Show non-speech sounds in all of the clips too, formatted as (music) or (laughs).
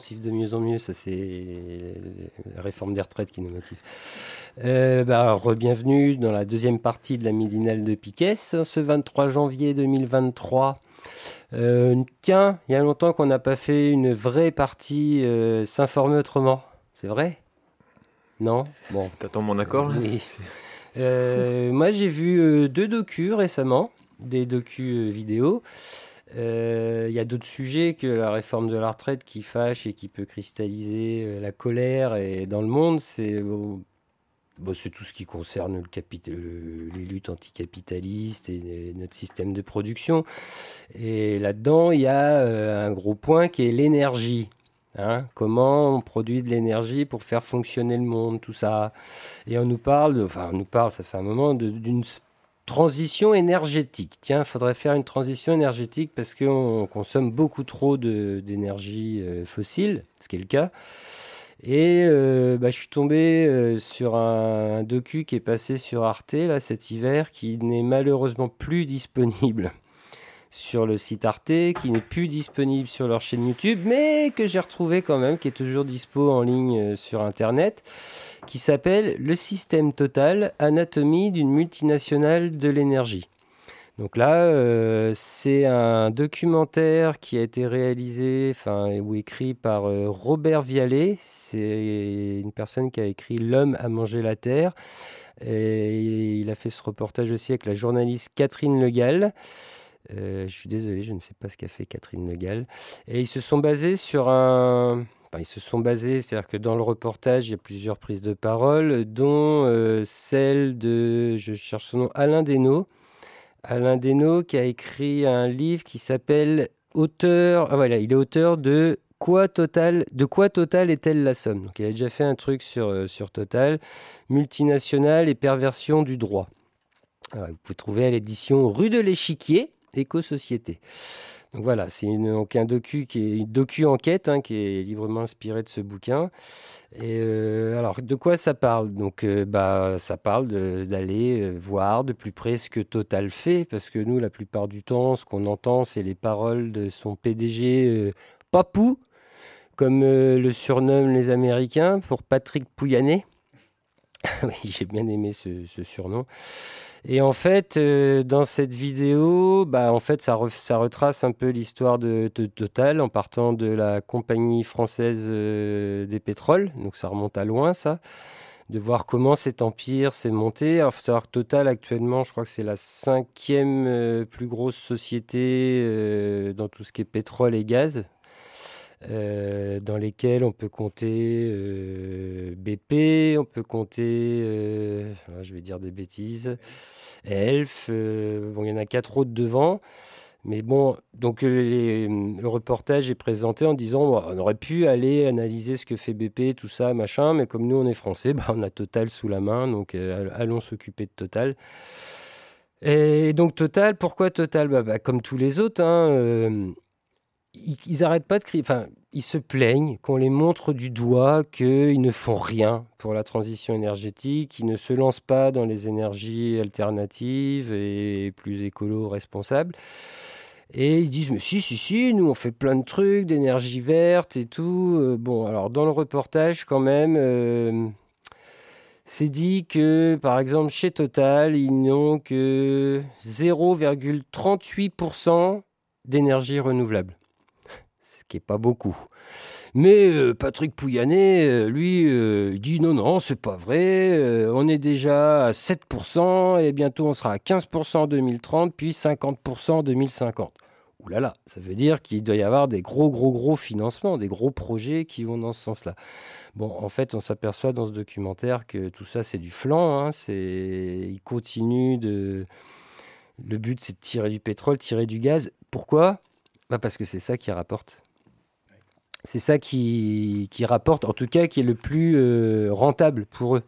Siffle de mieux en mieux, ça c'est la réforme des retraites qui nous motive. Euh, bah, Re-bienvenue dans la deuxième partie de la midinale de Piquet, ce 23 janvier 2023. Euh, tiens, il y a longtemps qu'on n'a pas fait une vraie partie euh, s'informer autrement. C'est vrai? Non? Bon. T'attends mon accord là? Oui. Euh, moi j'ai vu deux docus récemment, des docus vidéo. Il y a d'autres sujets que la réforme de la retraite qui fâche et qui peut cristalliser la colère et dans le monde. C'est Bon, c'est tout ce qui concerne le capital, les luttes anticapitalistes et, notre système de production. Et là-dedans, il y a euh, un gros point qui est l'énergie. Hein. comment on produit de l'énergie pour faire fonctionner le monde, tout ça. Et on nous parle, enfin on nous parle, ça fait un moment, d'une transition énergétique. Tiens, il faudrait faire une transition énergétique parce qu'on consomme beaucoup trop d'énergie euh, fossile, ce qui est le cas. Et euh, bah, je suis tombé euh, sur un, docu qui est passé sur Arte là, cet hiver, qui n'est malheureusement plus (laughs) disponible sur le site Arte, qui n'est plus disponible sur leur chaîne YouTube, mais que j'ai retrouvé quand même, qui est toujours dispo en ligne euh, sur Internet, qui s'appelle Le système total, anatomie d'une multinationale de l'énergie. Donc là, euh, c'est un documentaire qui a été réalisé enfin, ou écrit par euh, Robert Vialet. C'est une personne qui a écrit L'homme a mangé la terre. Et il a fait ce reportage aussi avec la journaliste Catherine Legal. Euh, je suis désolé, je ne sais pas ce qu'a fait Catherine Legal. Et ils se sont basés sur un. Ils se sont basés, c'est-à-dire que dans le reportage, il y a plusieurs prises de parole, dont celle de, je cherche son nom, Alain Desnaux, Alain Desnaux qui a écrit un livre qui s'appelle Auteur. Ah voilà, il est auteur de Quoi Total, de quoi Total est-elle la somme? Donc il a déjà fait un truc sur, euh, sur Total, multinationale et perversion du droit. vous pouvez trouver à l'édition Rue de l'Échiquier, Éco-Société. Donc voilà, c'est un docu qui est une docu enquête hein, qui est librement inspiré de ce bouquin. Et euh, alors, de quoi ça parle? Donc, euh, bah, ça parle d'aller euh, voir de plus près ce que Total fait, parce que nous, la plupart du temps, ce qu'on entend, c'est les paroles de son PDG Papou, comme le surnomment les Américains, pour Patrick Pouyanné. (laughs) oui, j'ai bien aimé ce surnom. Et en fait, euh, dans cette vidéo, bah, en fait, ça, retrace un peu l'histoire de, Total en partant de la compagnie française euh, des pétroles. Donc ça remonte à loin, ça. De voir comment cet empire s'est monté. Il faut savoir que Total, actuellement, je crois que c'est la cinquième euh, plus grosse société dans tout ce qui est pétrole et gaz. Dans lesquels on peut compter BP, on peut compter, je vais dire des bêtises, Elf, euh, bon, il y en a quatre autres devant. Mais bon, donc euh, le reportage est présenté en disant on aurait pu aller analyser ce que fait BP, tout ça, machin, mais comme nous on est français, (laughs) bah, on a Total sous la main, donc euh, allons s'occuper de Total. Et donc Total, pourquoi Total? Bah, bah, Comme tous les autres, hein, ils, n'arrêtent pas de crier. Enfin, ils se plaignent qu'on les montre du doigt qu'ils ne font rien pour la transition énergétique, ils ne se lancent pas dans les énergies alternatives et plus écolo responsables. Et ils disent, mais si, si, si, nous on fait plein de trucs, d'énergie verte et tout. Euh, bon, alors dans le reportage quand même, euh, c'est dit que par exemple chez Total, ils n'ont que 0,38% d'énergie renouvelable qui n'est pas beaucoup. Mais euh, Patrick Pouyanné, euh, lui, euh, dit non, non, c'est pas vrai. on est déjà à 7% et bientôt on sera à 15% en 2030, puis 50% en 2050. oulala, ça veut dire qu'il doit y avoir des gros, gros, gros financements, des gros projets qui vont dans ce sens-là. Bon, en fait, on s'aperçoit dans ce documentaire que tout ça, c'est du flanc. Hein. Il continue de. Le but, c'est de tirer du pétrole, tirer du gaz. Pourquoi? Bah Parce que c'est ça qui rapporte. C'est ça qui, rapporte, en tout cas, qui est le plus euh, rentable pour eux.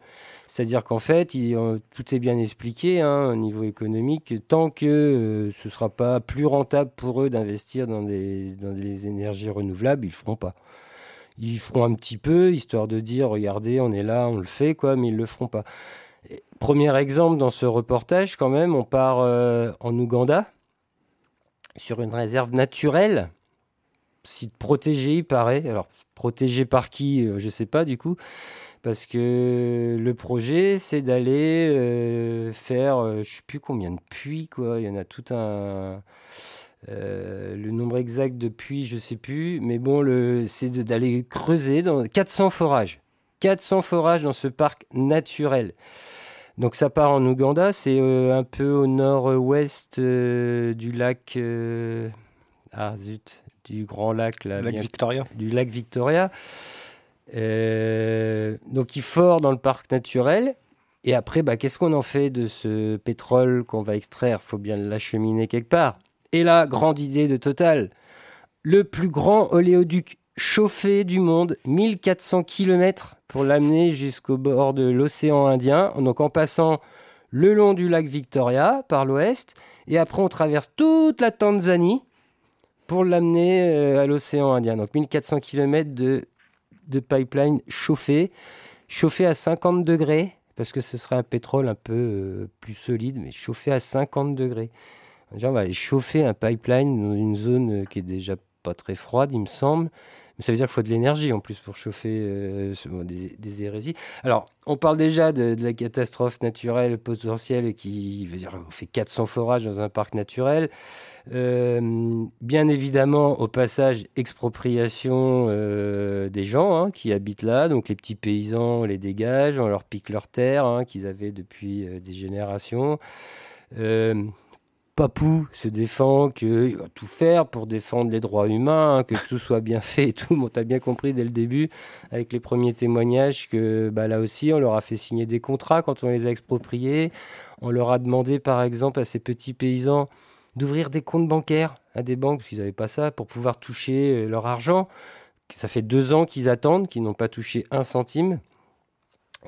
C'est-à-dire qu'en fait, euh, tout est bien expliqué hein, au niveau économique. Tant que euh, ce ne sera pas plus rentable pour eux d'investir dans des, énergies renouvelables, ils ne feront pas. Ils feront un petit peu, histoire de dire, regardez, on est là, on le fait, quoi, mais ils ne le feront pas. premier exemple dans ce reportage, quand même, on part en Ouganda, sur une réserve naturelle, site protégé, il paraît. Alors, protégé par qui, je ne sais pas, du coup parce que le projet, c'est d'aller euh, faire, euh, je ne sais plus combien de puits, quoi. Il y en a tout un. Euh, le nombre exact de puits, je sais plus. Mais bon, c'est d'aller creuser dans 400 forages. 400 forages dans ce parc naturel. Donc ça part en Ouganda, c'est un peu au nord-ouest du lac. ah zut, du grand lac là. Lac Victoria. Du lac Victoria. Euh, donc il fort dans le parc naturel. Et après, bah, qu'est-ce qu'on en fait de ce pétrole qu'on va extraire? Il faut bien l'acheminer quelque part. Et là, grande idée de Total. Le plus grand oléoduc chauffé du monde, 1400 km pour l'amener jusqu'au bord de l'océan Indien. Donc en passant le long du lac Victoria par l'ouest. Et après, on traverse toute la Tanzanie pour l'amener euh, à l'océan Indien. Donc 1400 km de de pipeline chauffé, chauffé à 50 degrés, parce que ce serait un pétrole un peu euh, plus solide, mais chauffé à 50 degrés. on va aller chauffer un pipeline dans une zone euh, qui est déjà pas très froide, il me semble. Ça veut dire qu'il faut de l'énergie en plus pour chauffer euh, des, hérésies. Alors, on parle déjà de, la catastrophe naturelle potentielle qui veut dire fait 400 forages dans un parc naturel. Euh, bien évidemment, au passage, expropriation euh, des gens hein, qui habitent là. Donc les petits paysans, on les dégage, on leur pique leurs terres hein, qu'ils avaient depuis des générations. Papou se défend qu'il va tout faire pour défendre les droits humains, que tout soit bien fait et tout. Bon, as bien compris dès le début, avec les premiers témoignages, que bah, là aussi, on leur a fait signer des contrats quand on les a expropriés. On leur a demandé, par exemple, à ces petits paysans d'ouvrir des comptes bancaires à des banques, s'ils n'avaient pas ça, pour pouvoir toucher euh, leur argent. Ça fait deux ans qu'ils attendent, qu'ils n'ont pas touché un centime.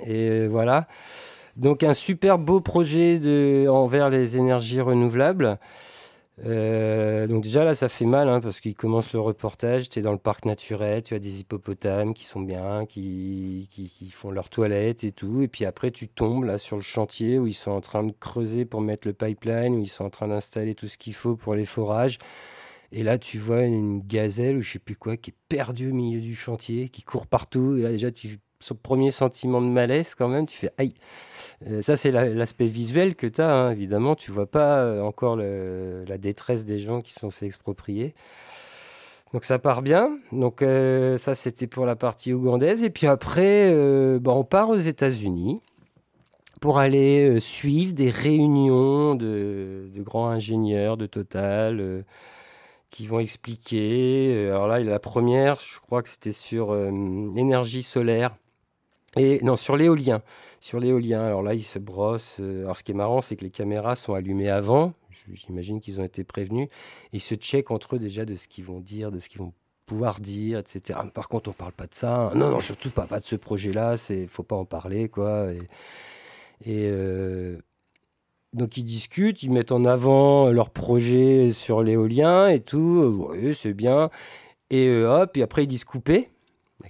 Et euh, voilà. Donc un super beau projet de, envers les énergies renouvelables. Euh, donc déjà là ça fait mal hein, parce qu'il commence le reportage, tu es dans le parc naturel, tu as des hippopotames qui sont bien, qui, qui, font leur toilette et tout, et puis après tu tombes là sur le chantier où ils sont en train de creuser pour mettre le pipeline, où ils sont en train d'installer tout ce qu'il faut pour les forages. Et là, tu vois une gazelle ou je sais plus quoi qui est perdue au milieu du chantier, qui court partout. Et là, déjà, tu son premier sentiment de malaise quand même, tu fais aïe. Euh, ça, c'est l'aspect visuel que tu as, hein, évidemment. Tu vois pas euh, encore la détresse des gens qui sont fait exproprier. Donc ça part bien. Donc euh, ça, c'était pour la partie ougandaise. Et puis après, bon, on part aux États-Unis pour aller suivre des réunions de, grands ingénieurs de Total qui vont expliquer. Alors là, la première, je crois que c'était sur l'énergie solaire et non, sur l'éolien. Sur l'éolien, alors là, ils se brossent. Euh, alors, ce qui est marrant, c'est que les caméras sont allumées avant. J'imagine qu'ils ont été prévenus. Ils se checkent entre eux déjà de ce qu'ils vont dire, de ce qu'ils vont pouvoir dire, etc. Par contre, on parle pas de ça. Non, non, surtout pas, pas de ce projet-là. Il faut pas en parler, quoi. Et, euh, donc, ils discutent, ils mettent en avant leur projet sur l'éolien et tout. Oui, c'est bien. Et euh, hop, et après, ils disent couper.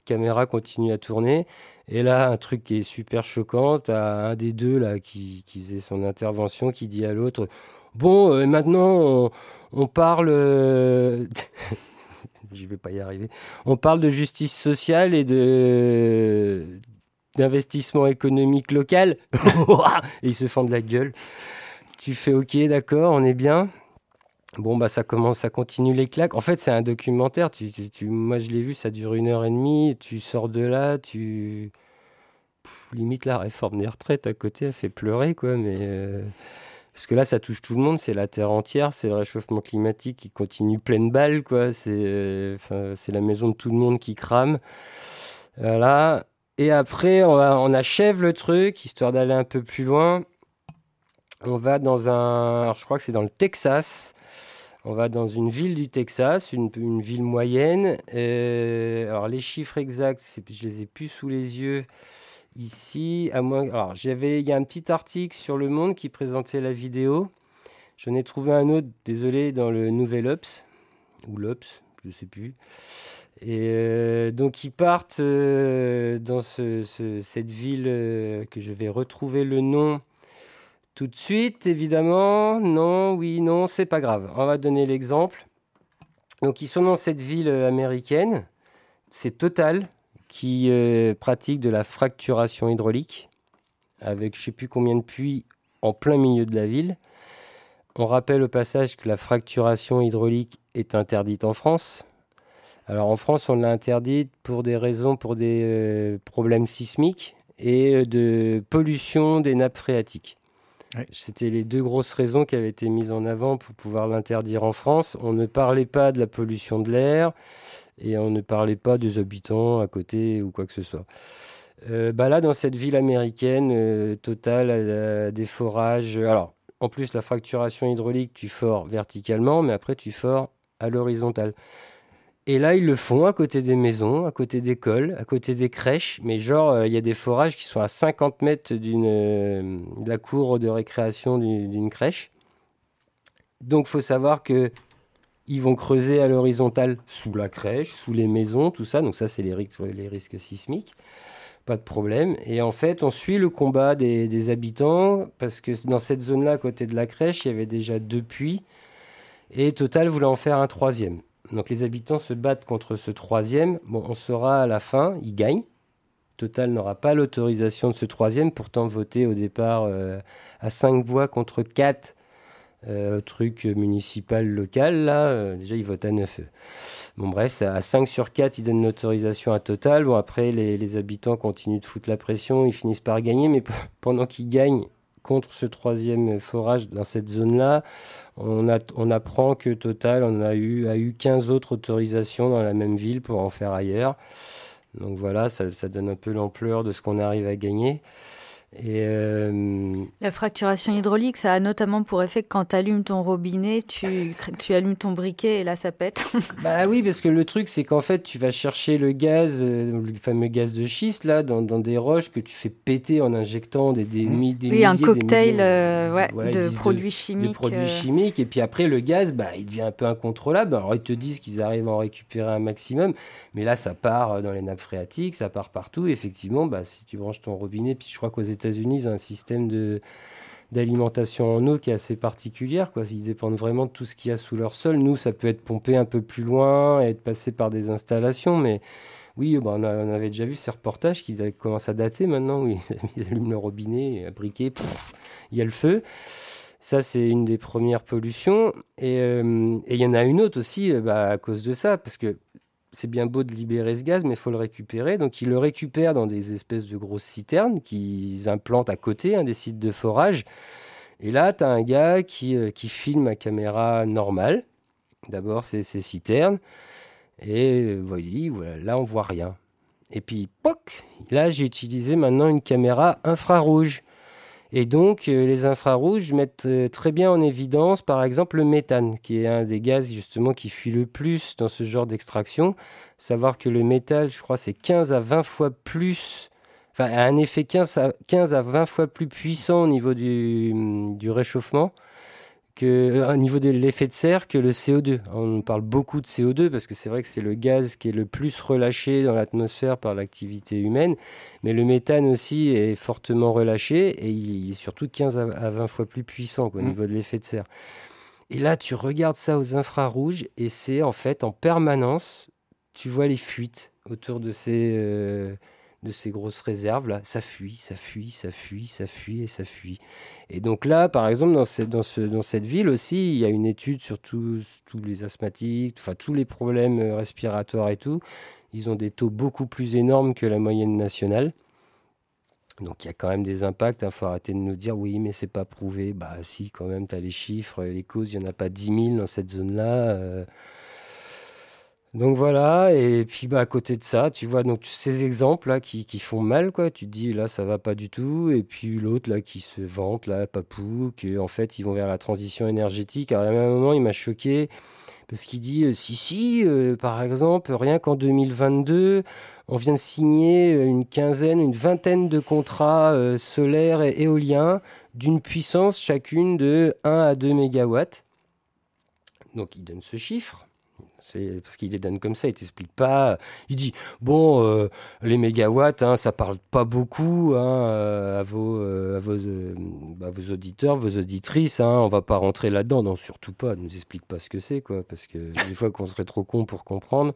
Caméra continue à tourner. Et là, un truc qui est super choquant, as un des deux là qui, faisait son intervention qui dit à l'autre Bon, euh, maintenant, on, parle. Euh, (laughs) je vais pas y arriver. On parle de justice sociale et de d'investissement économique local. (laughs) et ils se de la gueule. Tu fais OK, d'accord, on est bien. Bon, bah, ça commence, ça continue les claques. En fait, c'est un documentaire. Tu, moi, je l'ai vu, ça dure une heure et demie. Tu sors de là, tu. limite, la réforme des retraites à côté, elle fait pleurer, quoi. Mais. Euh, Parce que là, ça touche tout le monde, c'est la Terre entière, c'est le réchauffement climatique qui continue pleine balle, quoi. C'est euh, la maison de tout le monde qui crame. Voilà. Et après, on, on achève le truc, histoire d'aller un peu plus loin. On va dans un. je crois que c'est dans le Texas. On va dans une ville du Texas, une, ville moyenne. Euh, alors, les chiffres exacts, je les ai plus sous les yeux. Ici, à moins. Alors, j'avais, il y a un petit article sur Le Monde qui présentait la vidéo. J'en ai trouvé un autre, désolé, dans le Nouvel Ops ou l'Ops, je ne sais plus. Et euh, donc ils partent euh, dans cette ville que je vais retrouver le nom tout de suite, évidemment. Non, oui, non, c'est pas grave. On va donner l'exemple. Donc ils sont dans cette ville américaine. C'est Total qui euh, pratique de la fracturation hydraulique avec je ne sais plus combien de puits en plein milieu de la ville. On rappelle au passage que la fracturation hydraulique est interdite en France. Alors en France, on l'a interdite pour des raisons, pour des euh, problèmes sismiques et euh, de pollution des nappes phréatiques. C'était les deux grosses raisons qui avaient été mises en avant pour pouvoir l'interdire en France. On ne parlait pas de la pollution de l'air, et on ne parlait pas des habitants à côté ou quoi que ce soit. Euh, bah là, dans cette ville américaine, euh, Total des forages. Alors, en plus, la fracturation hydraulique, tu fores verticalement, mais après, tu fores à l'horizontale. Et là, ils le font à côté des maisons, à côté d'écoles, à côté des crèches. Mais genre, euh, il y a des forages qui sont à 50 mètres d'une, de la cour de récréation d'une crèche. Donc, faut savoir que ils vont creuser à l'horizontale sous la crèche, sous les maisons, tout ça. Donc ça, c'est les risques, les risques sismiques. Pas de problème. Et en fait, on suit le combat des, habitants parce que dans cette zone-là, à côté de la crèche, il y avait déjà deux puits. Et Total voulait en faire un troisième. Donc les habitants se battent contre ce troisième. Bon, on saura à la fin, ils gagnent. Total n'aura pas l'autorisation de ce troisième, pourtant voté au départ euh, à cinq voix contre quatre euh, truc municipal local, là, euh, déjà ils votent à 9. Bon bref, à 5 sur 4, ils donnent l'autorisation à Total. Bon après, les, habitants continuent de foutre la pression, ils finissent par gagner, mais (laughs) pendant qu'ils gagnent contre ce troisième forage dans cette zone-là, on, on, apprend que Total on a eu, a eu 15 autres autorisations dans la même ville pour en faire ailleurs. Donc voilà, ça donne un peu l'ampleur de ce qu'on arrive à gagner. Et euh, La fracturation hydraulique, ça a notamment pour effet que quand tu allumes ton robinet, tu, tu allumes ton briquet et là ça pète. (laughs) bah oui, parce que le truc c'est qu'en fait tu vas chercher le gaz, euh, le fameux gaz de schiste là, dans, dans, des roches que tu fais péter en injectant des, des, mmh. des Oui, un cocktail euh, ouais, de produits chimiques. De produits chimiques. Et puis après le gaz, bah, il devient un peu incontrôlable. Alors ils te disent qu'ils arrivent à en récupérer un maximum, mais là ça part dans les nappes phréatiques, ça part partout. effectivement, bah, si tu branches ton robinet, puis je crois qu'aux États États-Unis, ont un système de d'alimentation en eau qui est assez particulière. Quoi. Ils dépendent vraiment de tout ce qu'il y a sous leur sol. Nous, ça peut être pompé un peu plus loin et être passé par des installations, mais oui, bah, on, avait déjà vu ces reportages qui commencent à dater maintenant, oui, (laughs) ils allument le robinet, briquet, il y a le feu. Ça, c'est une des premières pollutions. Et euh, il y en a une autre aussi euh, bah, à cause de ça, parce que c'est bien beau de libérer ce gaz, mais il faut le récupérer. Donc ils le récupèrent dans des espèces de grosses citernes qu'ils implantent à côté, hein, des sites de forage. Et là, tu as un gars qui, euh, qui, filme à caméra normale. D'abord, c'est ces citernes. Et euh, voyez, voilà, là, on voit rien. Et puis, poc, là, j'ai utilisé maintenant une caméra infrarouge. Et donc, euh, les infrarouges mettent euh, très bien en évidence, par exemple, le méthane, qui est un des gaz justement qui fuit le plus dans ce genre d'extraction. Savoir que le métal, je crois, c'est 15 à 20 fois plus, enfin, un effet 15 à, 15 à 20 fois plus puissant au niveau du réchauffement que, euh, au niveau de l'effet de serre que le CO2. On parle beaucoup de CO2 parce que c'est vrai que c'est le gaz qui est le plus relâché dans l'atmosphère par l'activité humaine, mais le méthane aussi est fortement relâché et il est surtout 15 à 20 fois plus puissant au mmh. niveau de l'effet de serre. Et là, tu regardes ça aux infrarouges et c'est en fait en permanence, tu vois les fuites autour de ces... Euh, de ces grosses réserves là, ça fuit, ça fuit, ça fuit, ça fuit et ça fuit. Et donc là, par exemple, dans, cette, ville aussi, il y a une étude sur tous les asthmatiques, enfin tous les problèmes euh, respiratoires et tout. Ils ont des taux beaucoup plus énormes que la moyenne nationale. Donc il y a quand même des impacts. Il faut arrêter de nous dire oui, mais c'est pas prouvé. Bah si, quand même, tu as les chiffres, les causes. Il n'y en a pas 10 000 dans cette zone-là. Euh. Donc voilà, et puis bah, à côté de ça, tu vois donc ces exemples là qui, font mal, quoi. Tu te dis là ça va pas du tout, et puis l'autre là qui se vante, là, Papou, qu'en fait ils vont vers la transition énergétique. Alors à un moment il m'a choqué parce qu'il dit euh, si si, euh, par exemple, rien qu'en 2022, on vient de signer une quinzaine, une vingtaine de contrats euh, solaires et éoliens d'une puissance chacune de 1 à 2 mégawatts. Donc il donne ce chiffre. C'est parce qu'il les donne comme ça, il t'explique pas. Il dit bon, euh, les mégawatts, hein, ça parle pas beaucoup hein, euh, à, vos, euh, à, bah, vos, auditeurs, vos auditrices. Hein, on va pas rentrer là-dedans, non, surtout pas. Ne nous explique pas ce que c'est, quoi, parce que (laughs) des fois qu'on serait trop con pour comprendre.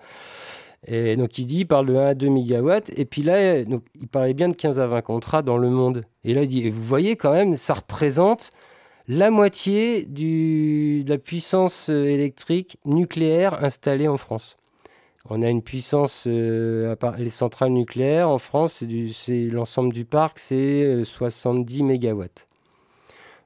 Et donc il dit, il parle de 1 à 2 mégawatts, et puis là, donc, il parlait bien de 15 à 20 contrats dans le monde. Et là, il dit, et vous voyez quand même, ça représente la moitié de la puissance euh, électrique nucléaire installée en France. On a une puissance, euh, les centrales nucléaires en France, c'est l'ensemble du parc, c'est 70 euh, mégawatts.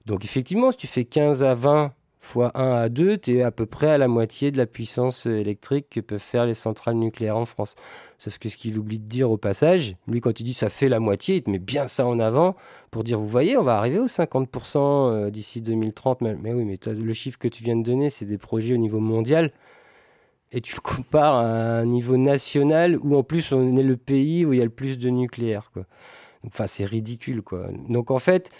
Donc effectivement, si tu fais 15 à 20 fois 1 à 2, tu es à peu près à la moitié de la puissance électrique que peuvent faire les centrales nucléaires en France. Sauf que ce qu'il oublie de dire au passage, lui quand il dit ça fait la moitié, il te met bien ça en avant pour dire vous voyez, on va arriver aux 50% euh, d'ici 2030. Mais, oui, mais le chiffre que tu viens de donner, c'est des projets au niveau mondial. Et tu le compares à un niveau national où en plus on est le pays où il y a le plus de nucléaire. Enfin, c'est ridicule. Quoi. Donc en fait,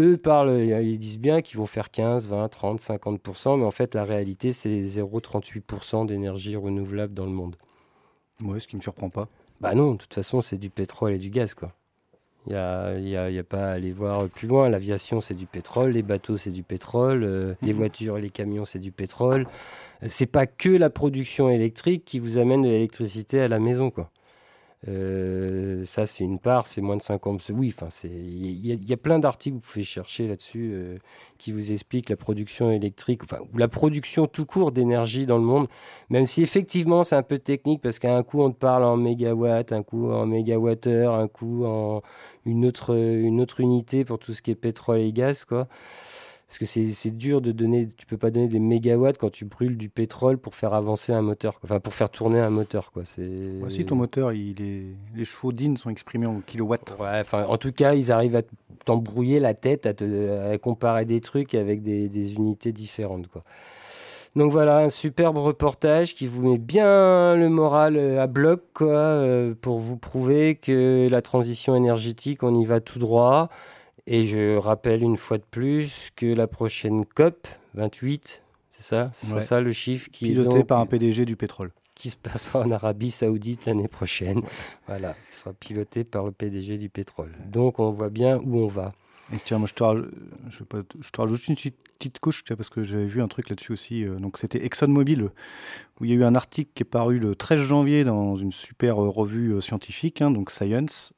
eux parlent, ils disent bien qu'ils vont faire 15, 20, 30, 50%, mais en fait, la réalité, c'est 0,38% d'énergie renouvelable dans le monde. Oui, ce qui ne me surprend pas. Bah non, de toute façon, c'est du pétrole et du gaz, quoi. Il n'y a, y a, y a, pas à aller voir plus loin. L'aviation, c'est du pétrole. Les bateaux, c'est du pétrole. Euh, les mhm. voitures et les camions, c'est du pétrole. C'est pas que la production électrique qui vous amène de l'électricité à la maison, quoi. Euh, ça, c'est une part, c'est moins de 50. Oui, enfin, il y, a plein d'articles que vous pouvez chercher là-dessus euh, qui vous expliquent la production électrique, enfin, ou la production tout court d'énergie dans le monde, même si effectivement c'est un peu technique parce qu'à un coup on te parle en mégawatts, un coup en mégawattheure, un coup en une autre, une autre unité pour tout ce qui est pétrole et gaz, quoi parce que c'est dur de donner, tu peux pas donner des mégawatts quand tu brûles du pétrole pour faire avancer un moteur, enfin pour faire tourner un moteur. Quoi. si ton moteur, il est, les chevaux d'IN sont exprimés en kilowatts. Ouais, enfin, en tout cas, ils arrivent à t'embrouiller la tête, à, te, comparer des trucs avec des, des, unités différentes. Quoi. Donc voilà, un superbe reportage qui vous met bien le moral euh, à bloc quoi, euh, pour vous prouver que la transition énergétique, on y va tout droit. Et je rappelle une fois de plus que la prochaine COP 28, c'est ça? C'est ça le chiffre qui Piloté par un PDG du pétrole. Qui se passera en Arabie Saoudite l'année prochaine. Voilà, qui sera piloté par le PDG du pétrole. Donc on voit bien où on va. Et tiens, moi je te, rajoute, je, te rajoute une petite couche parce que j'avais vu un truc là-dessus aussi. Euh, donc c'était ExxonMobil où il y a eu un article qui est paru le 13 janvier dans une super euh, revue euh, scientifique, hein, donc Science,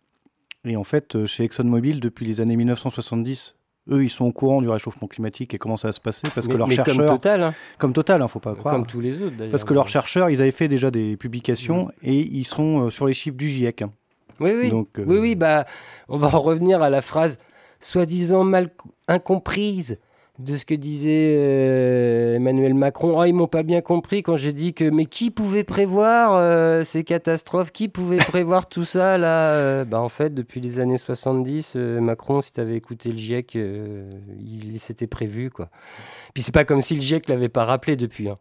et en fait, euh, chez ExxonMobil, depuis les années 1970, eux, ils sont au courant du réchauffement climatique et comment ça va se passer parce que leurs chercheurs, comme Total, hein. comme Total, hein, faut pas croire, comme tous les autres d'ailleurs. Parce que leurs chercheurs, ils avaient fait déjà des publications mm. et ils sont euh, sur les chiffres du GIEC. Hein. Oui, oui. Donc, euh, oui, oui. Bah, on va en revenir à la phrase soi-disant mal incomprise de ce que disait euh, Emmanuel Macron. Oh, ils m'ont pas bien compris quand j'ai dit que mais qui pouvait prévoir euh, ces catastrophes? Qui pouvait (laughs) prévoir tout ça là euh? Bah, En fait, depuis les années 70, Macron, si tu avais écouté le GIEC, il, s'était prévu. quoi. Puis c'est pas comme si le GIEC l'avait pas rappelé depuis. Hein.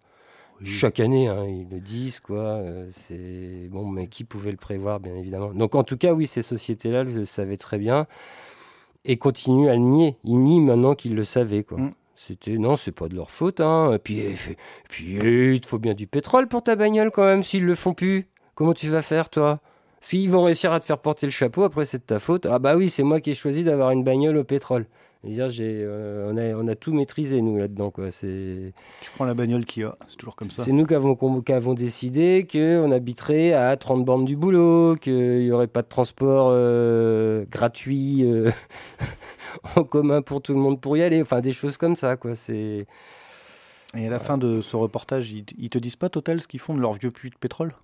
Chaque année, hein, ils le disent, quoi. c'est bon, mais qui pouvait le prévoir, bien évidemment. Donc, en tout cas, oui, ces sociétés-là le savaient très bien et continue à le nier. Il nie maintenant qu'il le savait. Quoi. Mm. C'était non, c'est pas de leur faute. Hein. Et puis, et puis il te faut bien du pétrole pour ta bagnole quand même. S'ils le font plus, comment tu vas faire toi? S'ils vont réussir à te faire porter le chapeau, après c'est de ta faute. Ah bah oui, c'est moi qui ai choisi d'avoir une bagnole au pétrole. Dire, j'ai, euh, on, a, on, a, tout maîtrisé, nous, là-dedans. Quoi. C'est... Tu prends la bagnole qu'il y a, c'est toujours comme ça. C'est nous qui avons, qui avons décidé qu'on habiterait à 30 bornes du boulot, qu'il n'y aurait pas de transport euh, gratuit euh, (laughs) en commun pour tout le monde pour y aller. Enfin, des choses comme ça. Quoi. C'est... Et à la fin de ce reportage, ils, ils te disent pas, Total, ce qu'ils font de leur vieux puits de pétrole?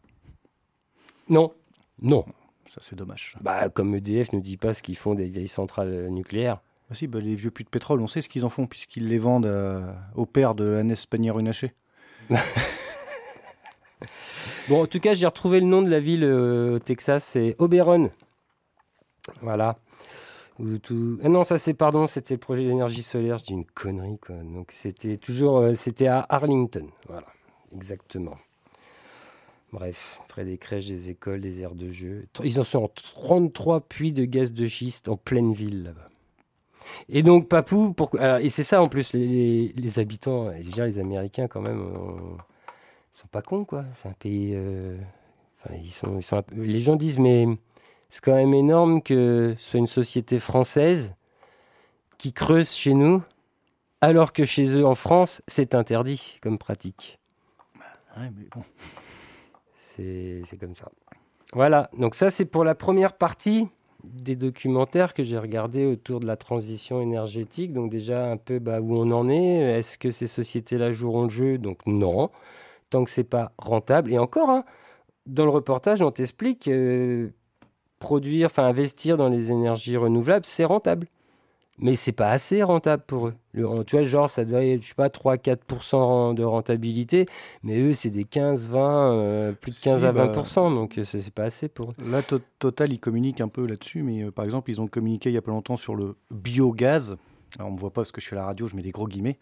Non, non. Ça, c'est dommage. Bah, comme EDF ne dit pas ce qu'ils font des vieilles centrales nucléaires. Bah si, bah, les vieux puits de pétrole, on sait ce qu'ils en font, puisqu'ils les vendent au père de Agnès Pannier-Runacher. (laughs) bon, en tout cas, j'ai retrouvé le nom de la ville euh, au Texas, c'est Oberon. Voilà. Ah non, ça c'est pardon, c'était le projet d'énergie solaire. Je dis une connerie quoi. Donc c'était toujours, euh, c'était à Arlington. Voilà, exactement. Bref, près des crèches, des écoles, des aires de jeu. Ils en sont en 33 puits de gaz de schiste en pleine ville là-bas. Et donc Papou, pour... et c'est ça en plus, les, les habitants, déjà les Américains quand même, ils sont pas cons quoi. C'est un pays, euh, enfin, ils sont, ils sont les gens disent mais c'est quand même énorme que ce soit une société française qui creuse chez nous, alors que chez eux en France, c'est interdit comme pratique. Ouais, mais bon. C'est comme ça. Voilà, donc ça c'est pour la première partie des documentaires que j'ai regardés autour de la transition énergétique. Donc déjà un peu bah, où on en est. Est-ce que ces sociétés-là joueront le jeu? Donc non, tant que c'est pas rentable. Et encore, hein, dans le reportage, on t'explique produire, enfin investir dans les énergies renouvelables, c'est rentable. Mais c'est pas assez rentable pour eux. tu vois, genre, ça doit être, je sais pas, 3-4% de rentabilité, mais eux, c'est des 15, 20, euh, plus de 15 à 20%, bah, donc euh, c'est pas assez pour eux. Là, Total, ils communiquent un peu là-dessus, mais euh, par exemple, ils ont communiqué il y a pas longtemps sur le biogaz. Alors, on me voit pas parce que je suis à la radio, je mets des gros guillemets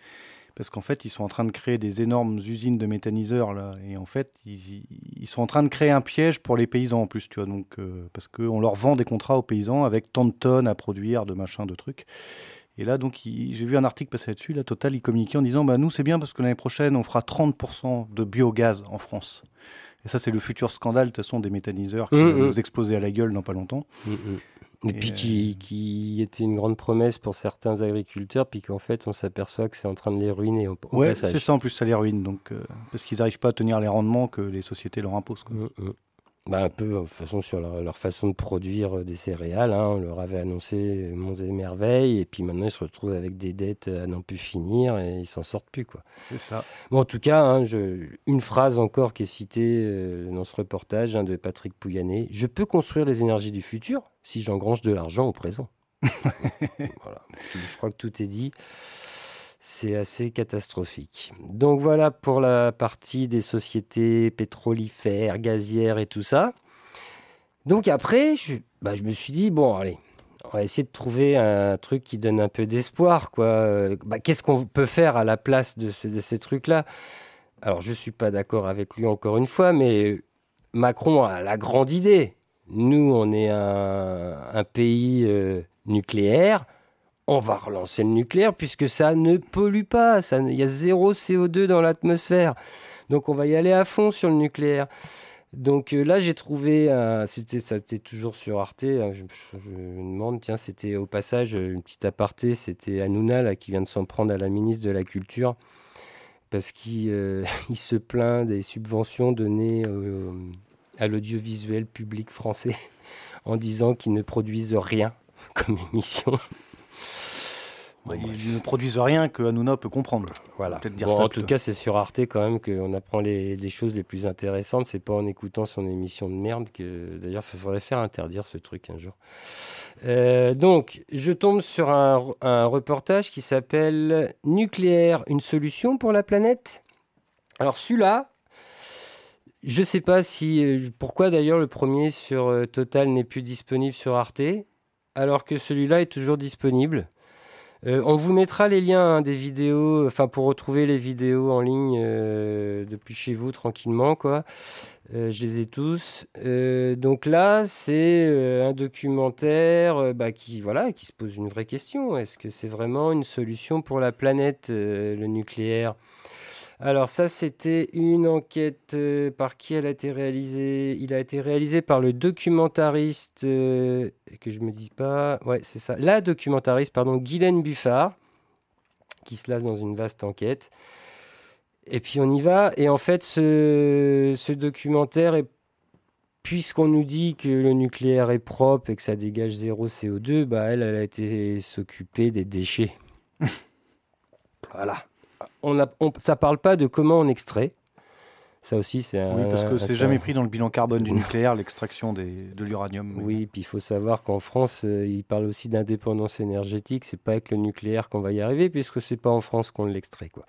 parce qu'en fait, ils sont en train de créer des énormes usines de méthaniseurs, là, et en fait, ils, sont en train de créer un piège pour les paysans en plus, tu vois, donc, euh, parce qu'on leur vend des contrats aux paysans avec tant de tonnes à produire, de machins, de trucs. Et là, donc, j'ai vu un article passer là-dessus, la Total, ils communiquaient en disant, bah, nous, c'est bien parce que l'année prochaine, on fera 30% de biogaz en France. Et ça, c'est le futur scandale, de toute façon, des méthaniseurs qui mmh, vont mmh. nous exploser à la gueule dans pas longtemps. Mmh, et, puis qui, euh, qui, était une grande promesse pour certains agriculteurs, puis qu'en fait on s'aperçoit que c'est en train de les ruiner au, ouais, c'est ça en plus, ça les ruine, donc, euh, parce qu'ils n'arrivent pas à tenir les rendements que les sociétés leur imposent. Quoi. Mmh, mmh. Bah, un peu, de toute façon, sur leur, façon de produire euh, des céréales. Hein, on leur avait annoncé monts et merveilles, et puis maintenant ils se retrouvent avec des dettes à n'en plus finir, et ils s'en sortent plus. quoi. C'est ça. Bon, en tout cas, hein, je, une phrase encore qui est citée euh, dans ce reportage hein, de Patrick Pouyanné Je peux construire les énergies du futur si j'engrange de l'argent au présent. (laughs) voilà. Je crois que tout est dit. C'est assez catastrophique. Donc voilà pour la partie des sociétés pétrolifères, gazières et tout ça. Donc après, je, bah, je me suis dit, bon, allez, on va essayer de trouver un truc qui donne un peu d'espoir. quoi. Bah, Qu'est-ce qu'on peut faire à la place de, ces, trucs-là? Alors, je ne suis pas d'accord avec lui encore une fois, mais Macron a la grande idée. Nous, on est un, pays euh, nucléaire on va relancer le nucléaire puisque ça ne pollue pas. Il y a zéro CO2 dans l'atmosphère. Donc on va y aller à fond sur le nucléaire. Donc euh, là, j'ai trouvé, c'était, ça toujours sur Arte. Hein, je, me demande, tiens, c'était au passage une petite aparté. C'était Hanouna là, qui vient de s'en prendre à la ministre de la Culture parce qu'il euh, (laughs) se plaint des subventions données euh, à l'audiovisuel public français (laughs) en disant qu'ils ne produisent rien (laughs) comme émission ils ne produisent rien que Hanouna peut comprendre. Voilà. en tout cas, c'est sur Arte quand même qu'on apprend les, choses les plus intéressantes. C'est pas en écoutant son émission de merde que, d'ailleurs, il faudrait faire interdire ce truc un jour. Euh, donc, je tombe sur un, un reportage qui s'appelle Nucléaire, une solution pour la planète. Alors, celui-là, je sais pas si. Euh, pourquoi d'ailleurs le premier sur euh, Total n'est plus disponible sur Arte, alors que celui-là est toujours disponible. Euh, on vous mettra les liens hein, des vidéos, enfin pour retrouver les vidéos en ligne euh, depuis chez vous tranquillement, quoi. Euh, je les ai tous. donc là, c'est un documentaire bah, voilà, qui se pose une vraie question. Est-ce que c'est vraiment une solution pour la planète, le nucléaire? Alors ça, c'était une enquête euh, par qui elle a été réalisée Il a été réalisé par le documentariste, euh, que je me dis pas, ouais c'est ça, la documentariste, pardon, Guylaine Buffard, qui se lasse dans une vaste enquête. Et puis on y va, et en fait ce, ce documentaire puisqu'on nous dit que le nucléaire est propre et que ça dégage zéro CO2, bah elle, elle a été s'occuper des déchets. (laughs) voilà on ça parle pas de comment on extrait. Ça aussi, c'est un. Oui, parce que c'est jamais pris dans le bilan carbone du nucléaire, l'extraction de l'uranium. Oui, puis il faut savoir qu'en France, euh, ils parlent aussi d'indépendance énergétique. C'est pas avec le nucléaire qu'on va y arriver, puisque c'est pas en France qu'on l'extrait, quoi.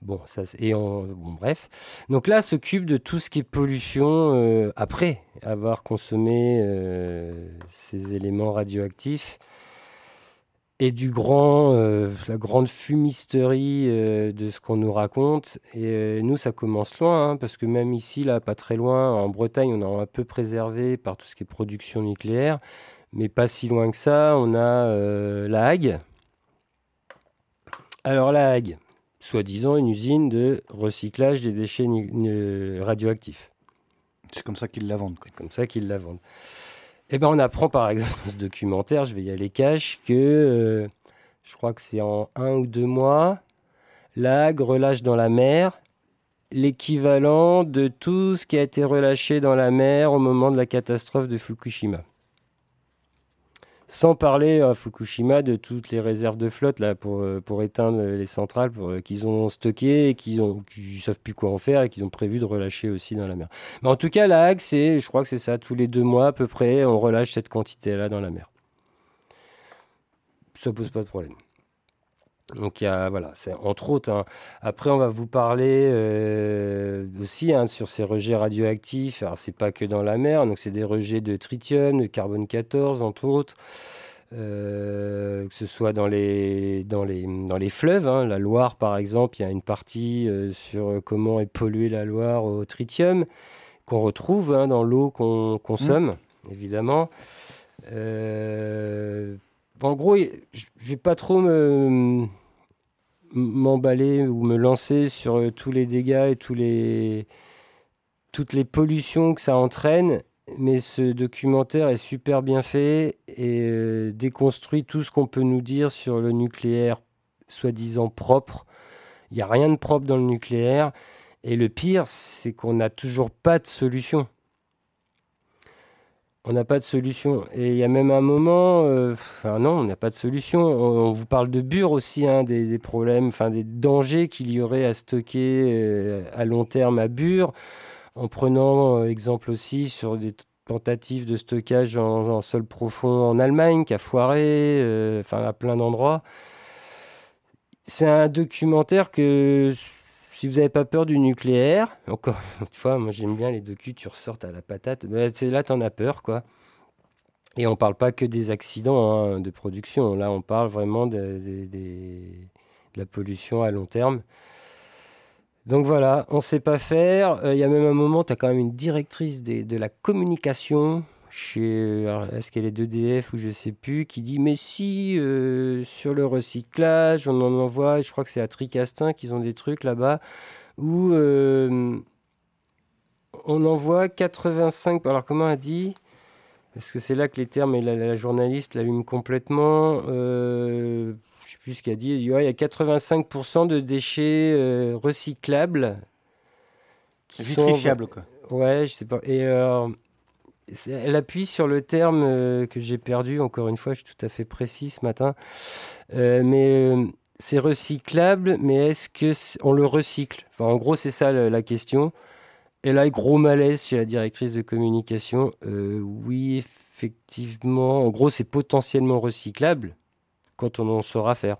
Bon, ça, et bon, bref. Donc là, s'occupe de tout ce qui est pollution euh, après avoir consommé euh, ces éléments radioactifs et du grand, euh, la grande fumisterie euh, de ce qu'on nous raconte. Et euh, nous, ça commence loin, hein, parce que même ici, là, pas très loin, en Bretagne, on est un peu préservé par tout ce qui est production nucléaire, mais pas si loin que ça, on a la Hague. Alors la Hague, soi-disant une usine de recyclage des déchets radioactifs. C'est comme ça qu'ils la vendent. quoi. C'est comme ça qu'ils la vendent. Eh ben, on apprend par exemple dans ce documentaire, je vais y aller cash, que euh, je crois que c'est en un ou deux mois, l'AG relâche dans la mer l'équivalent de tout ce qui a été relâché dans la mer au moment de la catastrophe de Fukushima. Sans parler à Fukushima de toutes les réserves de flotte là, pour, euh, éteindre les centrales euh, qu'ils ont stockées et qu'ils ne savent plus quoi en faire et qu'ils ont prévu de relâcher aussi dans la mer. Mais en tout cas, la Hague, c'est, je crois que c'est ça, tous les deux mois à peu près, on relâche cette quantité-là dans la mer. Ça pose pas de problème. Donc il y a, voilà, c'est entre autres. hein. Après, on va vous parler euh, aussi hein, sur ces rejets radioactifs. Alors c'est pas que dans la mer, donc c'est des rejets de tritium, de carbone 14 entre autres. Euh, que ce soit dans les, dans les, dans les fleuves, hein. la Loire par exemple, il y a une partie euh, sur comment est polluée la Loire au tritium qu'on retrouve dans l'eau qu'on consomme, évidemment. Euh, en gros, je ne vais pas trop me- m'emballer ou me lancer sur euh, tous les dégâts et tous les, toutes les pollutions que ça entraîne, mais ce documentaire est super bien fait et euh, déconstruit tout ce qu'on peut nous dire sur le nucléaire soi-disant propre. Il n'y a rien de propre dans le nucléaire. Et le pire, c'est qu'on n'a toujours pas de solution. On n'a pas de solution. Et il y a même un moment, euh, enfin non, on n'a pas de solution. On, vous parle de Bure aussi, hein, des, problèmes, enfin des dangers qu'il y aurait à stocker euh, à long terme à Bure, en prenant euh, exemple aussi sur des tentatives de stockage en, en sol profond en Allemagne, qui a foiré, enfin à plein d'endroits. C'est un documentaire que si vous n'avez pas peur du nucléaire, encore une fois, moi j'aime bien les docus, tu ressortes à la patate, ben, c'est là as peur quoi. Et on parle pas que des accidents hein, de production, là on parle vraiment de, la pollution à long terme. Donc voilà, on sait pas faire. Euh, Il y a même un moment, tu as quand même une directrice de la communication chez, alors, est-ce qu'elle est d'EDF ou je sais plus, qui dit mais si euh, sur le recyclage, on en envoie, je crois que c'est à Tricastin qu'ils ont des trucs là-bas, où euh, on envoie 85, alors comment elle dit Parce que c'est là que les termes et la, la journaliste l'allument complètement. Euh, je sais plus ce qu'elle dit. Elle dit, il y a 85% de déchets euh, recyclables. qui sont- Vitrifiable, quoi. Ouais, je sais pas. Et euh, elle appuie sur le terme euh, que j'ai perdu. Encore une fois, je suis tout à fait précis ce matin. Euh, mais euh, c'est recyclable, mais est-ce que on le recycle? Enfin, en gros, c'est ça le- la question. Et là, gros malaise chez la directrice de communication. Oui, effectivement. En gros, c'est potentiellement recyclable quand on en saura faire.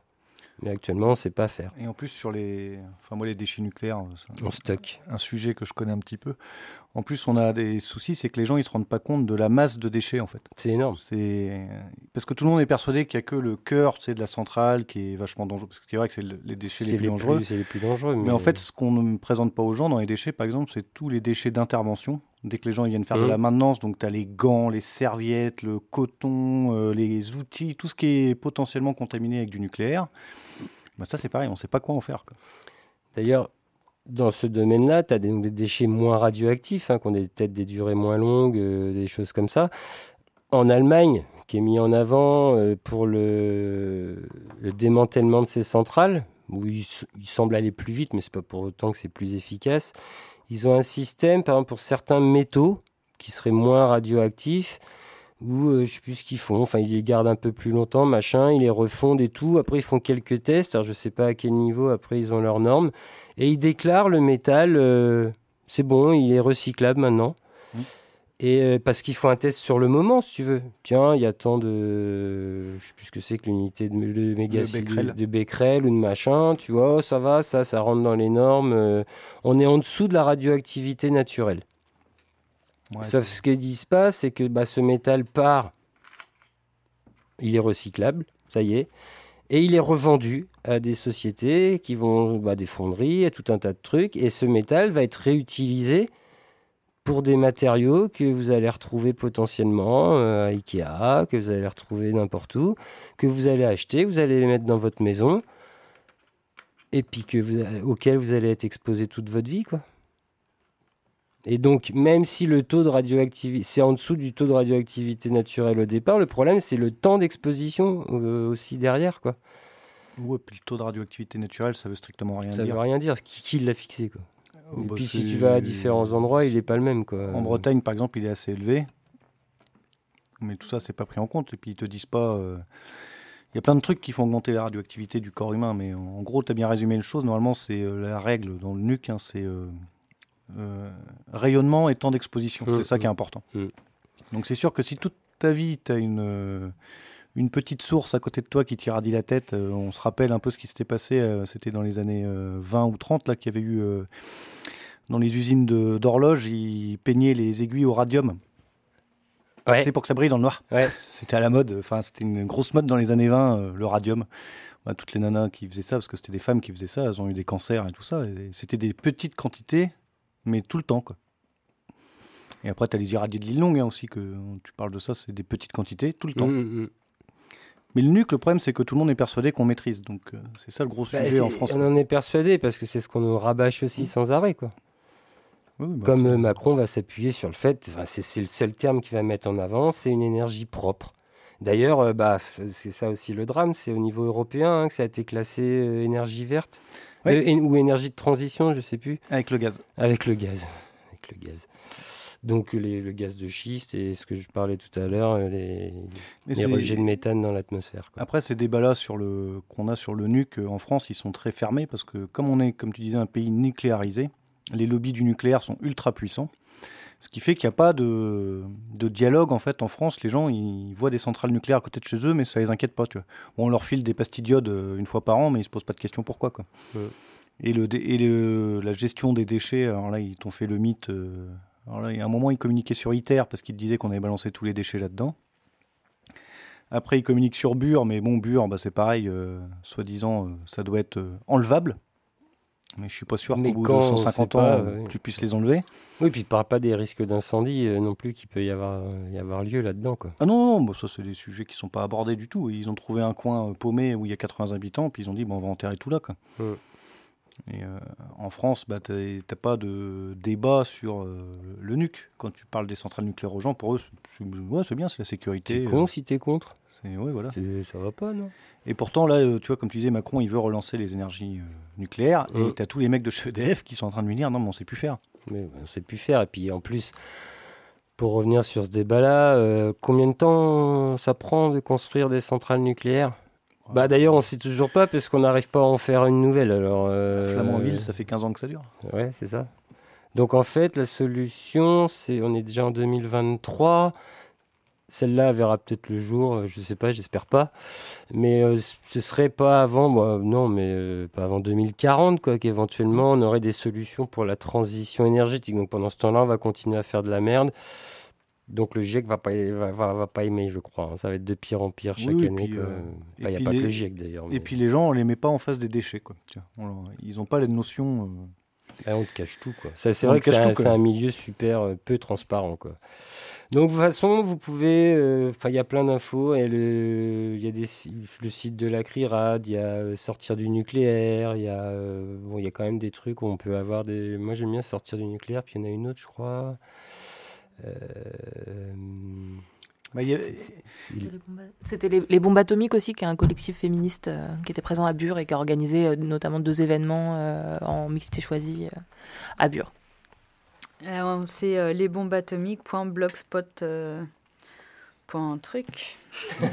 Mais actuellement, on ne sait pas faire. Et en plus, sur les, enfin, moi, les déchets nucléaires, On stocke. un sujet que je connais un petit peu. En plus, on a des soucis, c'est que les gens, ils se rendent pas compte de la masse de déchets, en fait. C'est énorme. C'est parce que tout le monde est persuadé qu'il y a que le cœur, sais, de la centrale qui est vachement dangereux. Parce que c'est vrai que c'est le- les déchets les C'est plus dangereux. C'est les plus dangereux. Mais en fait, ce qu'on ne présente pas aux gens dans les déchets, par exemple, c'est tous les déchets d'intervention. Dès que les gens ils viennent faire de Mhm. la maintenance, donc tu as les gants, les serviettes, le coton, euh, les outils, tout ce qui est potentiellement contaminé avec du nucléaire, bah ça c'est pareil, on ne sait pas quoi en faire. D'ailleurs, dans ce domaine-là, tu as des, déchets moins radioactifs, hein, qui ont peut-être des durées moins longues, euh, des choses comme ça. En Allemagne, qui est mis en avant euh, pour le, le démantèlement de ces centrales, où ils, ils semblent aller plus vite, mais c'est pas pour autant que c'est plus efficace. Ils ont un système, par exemple, pour certains métaux qui seraient moins radioactifs, où euh, je sais plus ce qu'ils font. Enfin, ils les gardent un peu plus longtemps, machin, ils les refondent et tout. Après, ils font quelques tests. Alors, je sais pas à quel niveau. Après, ils ont leurs normes et ils déclarent le métal euh, C'est bon, il est recyclable maintenant. Mmh. Et euh, parce qu'il faut un test sur le moment, si tu veux. Tiens, il y a tant de. Je sais plus ce que c'est que l'unité de, de Becquerel. De, Becquerel ou de machin. Tu vois, ça va, ça, ça rentre dans les normes. Euh, on est en dessous de la radioactivité naturelle. Sauf ce qu'ils disent pas, c'est que bah, ce métal part. Il est recyclable, ça y est. Et il est revendu à des sociétés qui vont, bah, des fonderies, à tout un tas de trucs. Et ce métal va être réutilisé pour des matériaux que vous allez retrouver potentiellement euh, à Ikea, que vous allez retrouver n'importe où, que vous allez acheter, vous allez les mettre dans votre maison, et puis que vous, auquel vous allez être exposé toute votre vie, quoi. Et donc, même si le taux de radioactivité, c'est en dessous du taux de radioactivité naturelle au départ, le problème, c'est le temps d'exposition euh, aussi derrière, quoi. Ouais, puis le taux de radioactivité naturelle, ça veut strictement rien dire. Ça veut rien dire. Qui, qui l'a fixé, quoi et bah, puis si tu vas à différents endroits, il n'est pas le même. Quoi. En Bretagne, par exemple, il est assez élevé. Mais tout ça, c'est pas pris en compte. Et puis ils te disent pas. Euh, il y a plein de trucs qui font augmenter la radioactivité du corps humain. Mais en gros, tu as bien résumé les choses. Normalement, c'est euh, la règle dans le nuque, hein, c'est rayonnement et temps d'exposition. c'est ça qui est mmh. important. Mmh. Donc c'est sûr que si toute ta vie, tu as une une petite source à côté de toi qui t'irradie la tête. Euh, on se rappelle un peu ce qui s'était passé, euh, c'était dans les années 20 euh, ou 30, là, qu'il y avait eu dans les usines d'horloges, ils peignaient les aiguilles au radium. C'est pour que ça brille dans le noir. (laughs) C'était à la mode, enfin, c'était une grosse mode dans les années 20, le radium. Bah, toutes les nanas qui faisaient ça, parce que c'était des femmes qui faisaient ça, elles ont eu des cancers et tout ça. C'était des petites quantités, mais tout le temps. Quoi. Et après, tu as les irradiés de l'île longue hein, aussi, que tu parles de ça, c'est des petites quantités, tout le temps. Mmh, mmh. Mais le nuque, le problème, c'est que tout le monde est persuadé qu'on maîtrise. Donc, euh, c'est ça le gros bah, sujet en France. On en est persuadé parce que c'est ce qu'on nous rabâche aussi mmh. sans arrêt. Quoi. Bah, Comme euh, Macron va s'appuyer sur le fait, c'est le seul terme qu'il va mettre en avant, c'est une énergie propre. D'ailleurs, euh, bah, c'est ça aussi le drame, c'est au niveau européen hein, que ça a été classé énergie verte ou énergie de transition, je ne sais plus. Avec le gaz. Avec le gaz. Avec le gaz. Donc le gaz de schiste et ce que je parlais tout à l'heure, les, les rejets de méthane dans l'atmosphère. Après, ces débats-là sur le, qu'on a sur le nuque en France, ils sont très fermés parce que comme on est, comme tu disais, un pays nucléarisé, les lobbies du nucléaire sont ultra puissants. Ce qui fait qu'il n'y a pas de, de, dialogue en fait en France. Les gens ils voient des centrales nucléaires à côté de chez eux, mais ça les inquiète pas. Tu vois. on leur file des pastilles d'iode euh, une fois par an, mais ils se posent pas de questions pourquoi. Quoi. Et, le, et le, la gestion des déchets, alors là ils t'ont fait le mythe. Euh, alors là, il y a un moment, il communiquait sur ITER parce qu'il disait qu'on avait balancé tous les déchets là-dedans. Après, il communique sur Bure, mais bon, Bure, bah, c'est pareil, euh, soi-disant, euh, ça doit être enlevable. Mais je suis pas sûr qu'au bout de 150 ans, tu puisses les enlever. Oui, puis tu ne parles pas des risques d'incendie non plus qui peut y avoir, y avoir lieu là-dedans. Quoi. Ah non, non ça, c'est des sujets qui ne sont pas abordés du tout. Ils ont trouvé un coin paumé où il y a 80 habitants, puis ils ont dit, bon, on va enterrer tout là. Quoi. Hum. Et euh, en France, bah, tu n'as pas de débat sur euh, le nuque. Quand tu parles des centrales nucléaires aux gens, pour eux, c'est bien, c'est la sécurité. C'est con euh, si tu es contre. Ouais, voilà. Ça va pas, non? Et pourtant, là, tu vois, comme tu disais, Macron, il veut relancer les énergies nucléaires. Et tu as tous les mecs de chez EDF qui sont en train de lui dire non, mais on sait plus faire. Mais on sait plus faire. Et puis en plus, pour revenir sur ce débat-là, combien de temps ça prend de construire des centrales nucléaires? Bah d'ailleurs, on sait toujours pas parce qu'on n'arrive pas à en faire une nouvelle. Alors, euh... Flamanville, ça fait 15 ans que ça dure. Ouais, c'est ça. Donc en fait, la solution, c'est on est déjà en 2023. Celle-là verra peut-être le jour, euh, je sais pas, j'espère pas. Mais euh, ce serait pas avant, bah, non, mais euh, pas avant 2040, quoi, qu'éventuellement on aurait des solutions pour la transition énergétique. Donc pendant ce temps-là, on va continuer à faire de la merde. Donc le GIEC va pas, va, va, pas aimer, je crois. Hein. Ça va être de pire en pire chaque année. Euh, il n'y a pas que le GIEC d'ailleurs. Et puis les gens, on les met pas en face des déchets. Quoi. ils n'ont pas la notion. Euh, ah, on te cache tout. Quoi. C'est vrai que c'est un, milieu super euh, peu transparent. Quoi. Donc de toute façon, vous pouvez. Enfin, il y a plein d'infos. Il y a des, le site de la CRIRAD, il y a sortir du nucléaire, il y, a, bon, y a quand même des trucs où on peut avoir des. Moi j'aime bien sortir du nucléaire, puis il y en a une autre, je crois. Euh, bah, c'était les, bombes atomiques aussi, qui est un collectif féministe euh, qui était présent à Bure et qui a organisé euh, notamment deux événements en mixité choisie à Bure. C'est lesbombesatomiques.blogspot.com point truc. (laughs)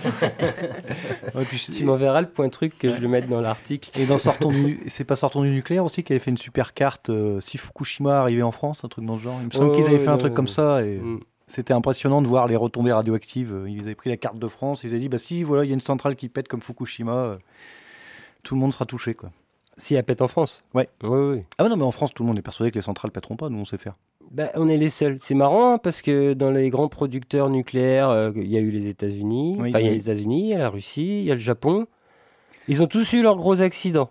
tu m'enverras le point truc que je le mette dans l'article. Et dans Sortons du... c'est pas Sortons du nucléaire aussi qui avait fait une super carte euh, si Fukushima arrivait en France, un truc dans ce genre. Il me semble qu'ils avaient fait un truc comme ça et mm. c'était impressionnant de voir les retombées radioactives. Ils avaient pris la carte de France, ils avaient dit bah si voilà il y a une centrale qui pète comme Fukushima, euh, tout le monde sera touché quoi. Si elle pète en France Ouais. Oui, oui. Ah non, mais en France, tout le monde est persuadé que les centrales pèteront pas, nous on sait faire. Bah, on est les seuls. C'est marrant hein, parce que dans les grands producteurs nucléaires, euh, il y a eu les États-Unis, il y a les États-Unis, il y a la Russie, il y a le Japon. Ils ont tous eu leurs gros accidents.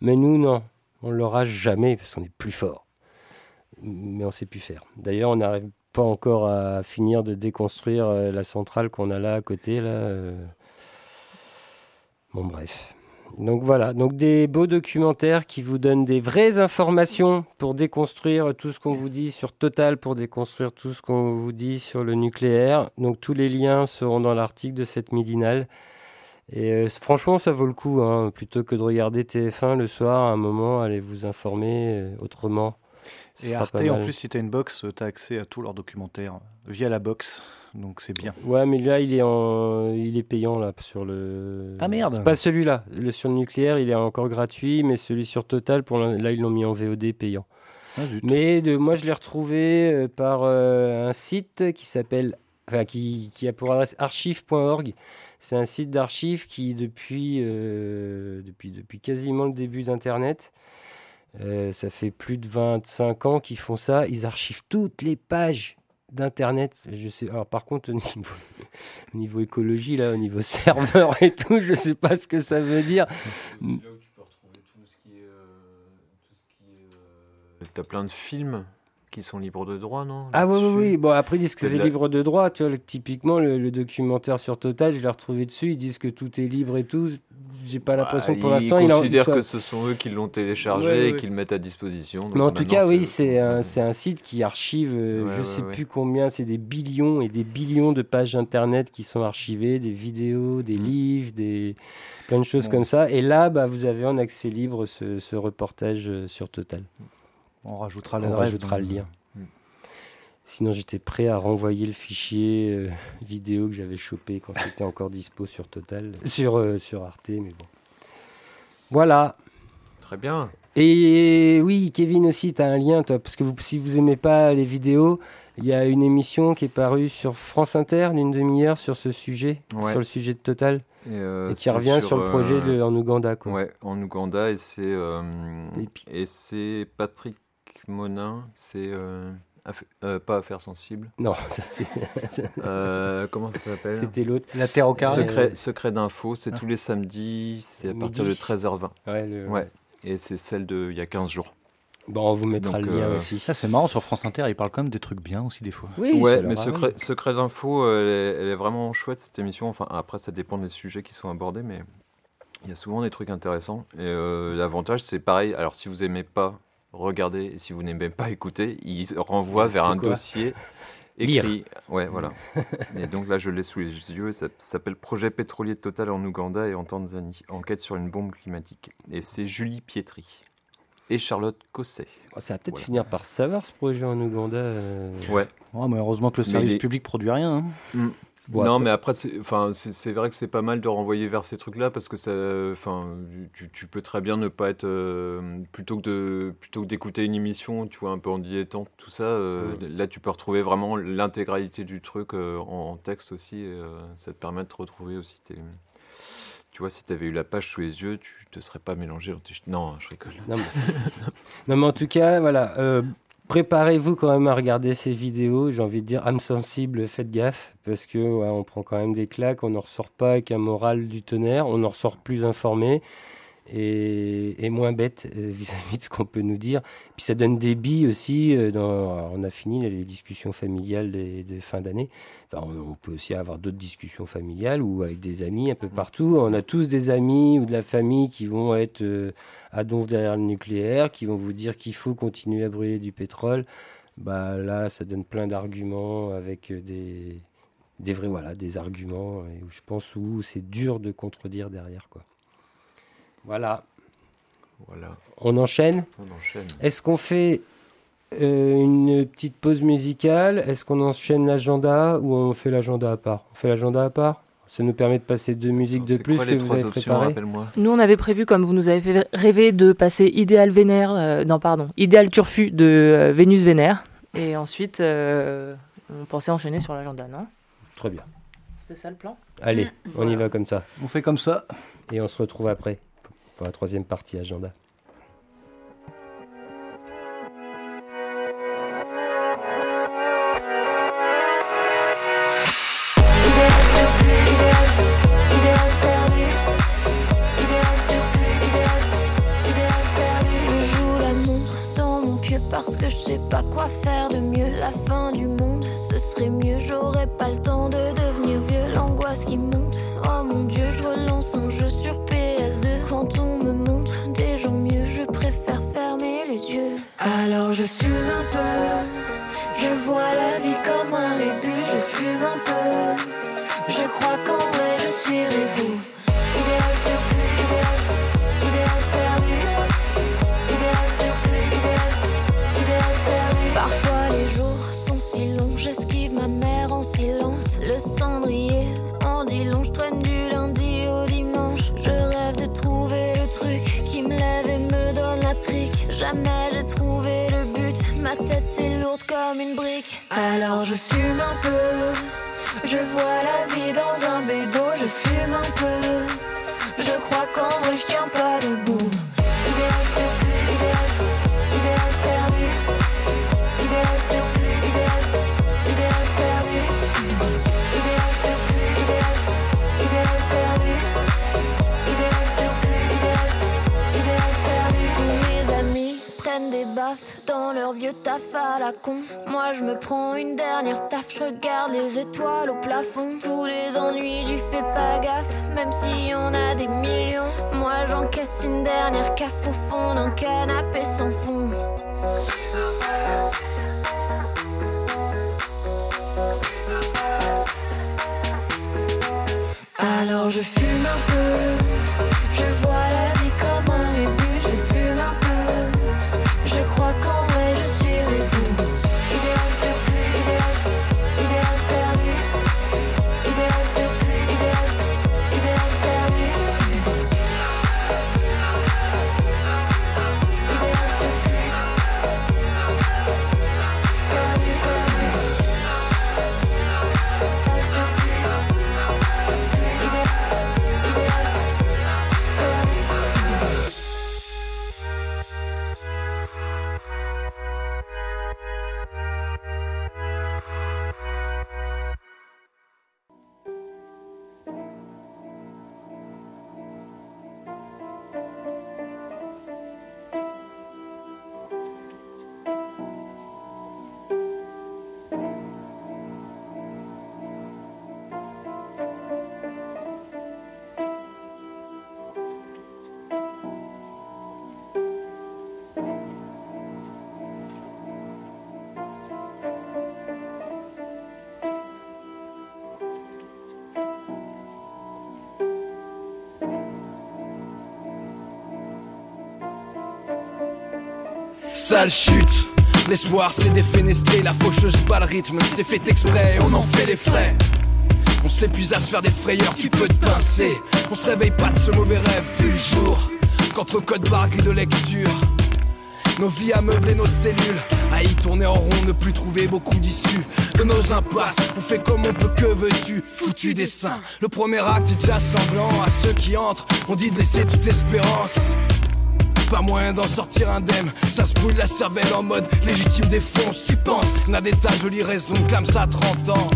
Mais nous, non. On l'aura jamais parce qu'on est plus fort. Mais on sait plus faire. D'ailleurs, on n'arrive pas encore à finir de déconstruire euh, la centrale qu'on a là à côté. Là. Euh. Bon, bref. Donc voilà, donc des beaux documentaires qui vous donnent des vraies informations pour déconstruire tout ce qu'on vous dit sur Total, pour déconstruire tout ce qu'on vous dit sur le nucléaire. Donc tous les liens seront dans l'article de cette midinale. Et euh, franchement, ça vaut le coup, hein, plutôt que de regarder TF1 le soir, à un moment, allez vous informer euh, autrement. Et Arte, en plus, si tu as une box, tu as accès à tous leurs documentaires via la box donc c'est bien. Ouais, mais là, il est, en... il est payant là, sur le. Ah merde Pas celui-là. Le sur le nucléaire, il est encore gratuit, mais celui sur Total, pour là, ils l'ont mis en VOD payant. Ah, mais de, moi, je l'ai retrouvé euh, par euh, un site qui s'appelle. Enfin, qui, qui, a pour adresse archive.org. C'est un site d'archives qui, depuis, euh, depuis, depuis quasiment le début d'Internet, ça fait plus de 25 ans qu'ils font ça. Ils archivent toutes les pages d'internet. Je sais alors par contre au niveau, au niveau, écologie là au niveau serveur et tout je sais pas ce que ça veut dire. C'est là où tu peux retrouver tout ce qui est, euh, tout ce qui est euh... t'as plein de films qui sont libres de droit, non Ah oui, oui, oui. Bon, après, ils disent que c'est libre de droit. Tu vois, typiquement, le, documentaire sur Total, je l'ai retrouvé dessus. Ils disent que tout est libre et tout j'ai pas l'impression pour bah, l'instant. Ils considèrent que ce sont eux qui l'ont téléchargé et qui le mettent à disposition. Mais en tout cas, oui, c'est un, un, site qui archive, euh, je sais plus combien, c'est des billions et des billions de pages internet qui sont archivées, des vidéos, des mm. livres, des plein de choses comme ça. Et là, bah, vous avez en accès libre ce, ce reportage euh, sur Total. On rajoutera, On rajoutera le lien. Sinon, j'étais prêt à renvoyer le fichier euh, vidéo que j'avais chopé quand c'était encore dispo sur Total, sur, euh, sur Arte, mais bon. Voilà. Très bien. Et oui, Kevin aussi, tu as un lien, toi, parce que vous, si vous aimez pas les vidéos, il y a une émission qui est parue sur France Inter, d'une demi-heure, sur ce sujet, sur le sujet de Total, et, euh, qui revient sur, le projet de, en Ouganda. Quoi. Ouais, en Ouganda, et c'est et c'est Patrick Monin, c'est euh, pas affaire sensible. Non, (laughs) euh, comment ça s'appelle? C'était l'autre. La Terre au carré. Secret, secret d'info, c'est tous les samedis, c'est à partir de 13h20. Ouais, ouais. Et c'est celle de il y a 15 jours. Bon, on vous mettra le lien euh, aussi. Ça, c'est marrant, sur France Inter, ils parlent quand même des trucs bien aussi, des fois. Oui, ouais, mais Secret, secret d'info, elle, elle, est vraiment chouette, cette émission. Enfin, après, ça dépend des sujets qui sont abordés, mais il y a souvent des trucs intéressants. Et l'avantage, c'est pareil. Alors, si vous aimez pas regardez, et si vous n'aimez pas écouter, il renvoie vers un dossier écrit. Ouais, voilà. (laughs) et donc là, je l'ai sous les yeux. Ça s'appelle Projet pétrolier total en Ouganda et en Tanzanie. Enquête sur une bombe climatique. Et c'est Julie Pietri et Charlotte Cosset. Oh, ça va peut-être finir par savoir ce projet en Ouganda. Euh. Ouais. mais heureusement que le service public produit rien. Hein. Mm non, mais après, c'est vrai que c'est pas mal de renvoyer vers ces trucs-là parce que ça, enfin, tu, tu, peux très bien ne pas être euh, plutôt que de plutôt que d'écouter une émission, tu vois, un peu en dilettante, tout ça. Euh, là, tu peux retrouver vraiment l'intégralité du truc euh, en, texte aussi. Et, ça te permet de retrouver aussi tes. Tu vois, si tu avais eu la page sous les yeux, tu te serais pas mélangé. Non, je rigole. Non, mais, en tout cas, voilà préparez-vous quand même à regarder ces vidéos. J'ai envie de dire, âme sensible, faites gaffe, parce que on prend quand même des claques, on ne ressort pas avec un moral du tonnerre, on en ressort plus informé et, moins bête euh, vis-à-vis de ce qu'on peut nous dire. Puis ça donne des billes aussi. Euh, dans, on a fini les discussions familiales des, fins d'année. on, peut aussi avoir d'autres discussions familiales ou avec des amis un peu partout. On a tous des amis ou de la famille qui vont être euh, à donf derrière le nucléaire, qui vont vous dire qu'il faut continuer à brûler du pétrole. Bah là, ça donne plein d'arguments avec des, des vrais voilà, des arguments. Et où je pense où c'est dur de contredire derrière quoi. Voilà. Voilà. On enchaîne? On enchaîne. Est-ce qu'on fait euh, une petite pause musicale? Est-ce qu'on enchaîne l'agenda ou on fait l'agenda à part? On fait l'agenda à part? Ça nous permet de passer deux musiques de plus que vous avez préparées? Nous, on avait prévu, comme vous nous avez fait rêver, de passer Idéal Vénère, euh, non pardon, Idéal Turfu de euh, Vénus Vénère, et ensuite on pensait enchaîner sur l'agenda, non? Très bien. C'était ça le plan? Allez, mm. on y va comme ça. On fait comme ça. Et on se retrouve après pour la troisième partie agenda. Je fume un peu. Je vois la vie dans un bédo, je fume un peu. Je crois qu'en vrai je tiens pas debout. dans leur vieux taf à la con. Je me prends une dernière taf, je regarde les étoiles au plafond. Tous les ennuis, j'y fais pas gaffe, même si on a des millions. Moi j'encaisse une dernière caf au fond d'un canapé sans fond. Alors je fume un peu. Sale chute, l'espoir s'est défenestré, la faucheuse bat le rythme, c'est fait exprès, on en fait les frais. On s'épuise à se faire des frayeurs, tu peux te pincer. On se réveille pas de ce mauvais rêve, vu le jour. Qu'entre code barre de lecture, nos vies à meubler nos cellules, à y tourner en rond, ne plus trouver beaucoup d'issues de nos impasses. On fait comme on peut, que veux-tu? Foutu dessin. Le premier acte est déjà sanglant à ceux qui entrent. On dit de laisser toute espérance pas moyen d'en sortir indemne. Ça se brûle la cervelle en mode légitime défense. Tu penses n'a des tas jolies raisons, clame ça à 30 ans.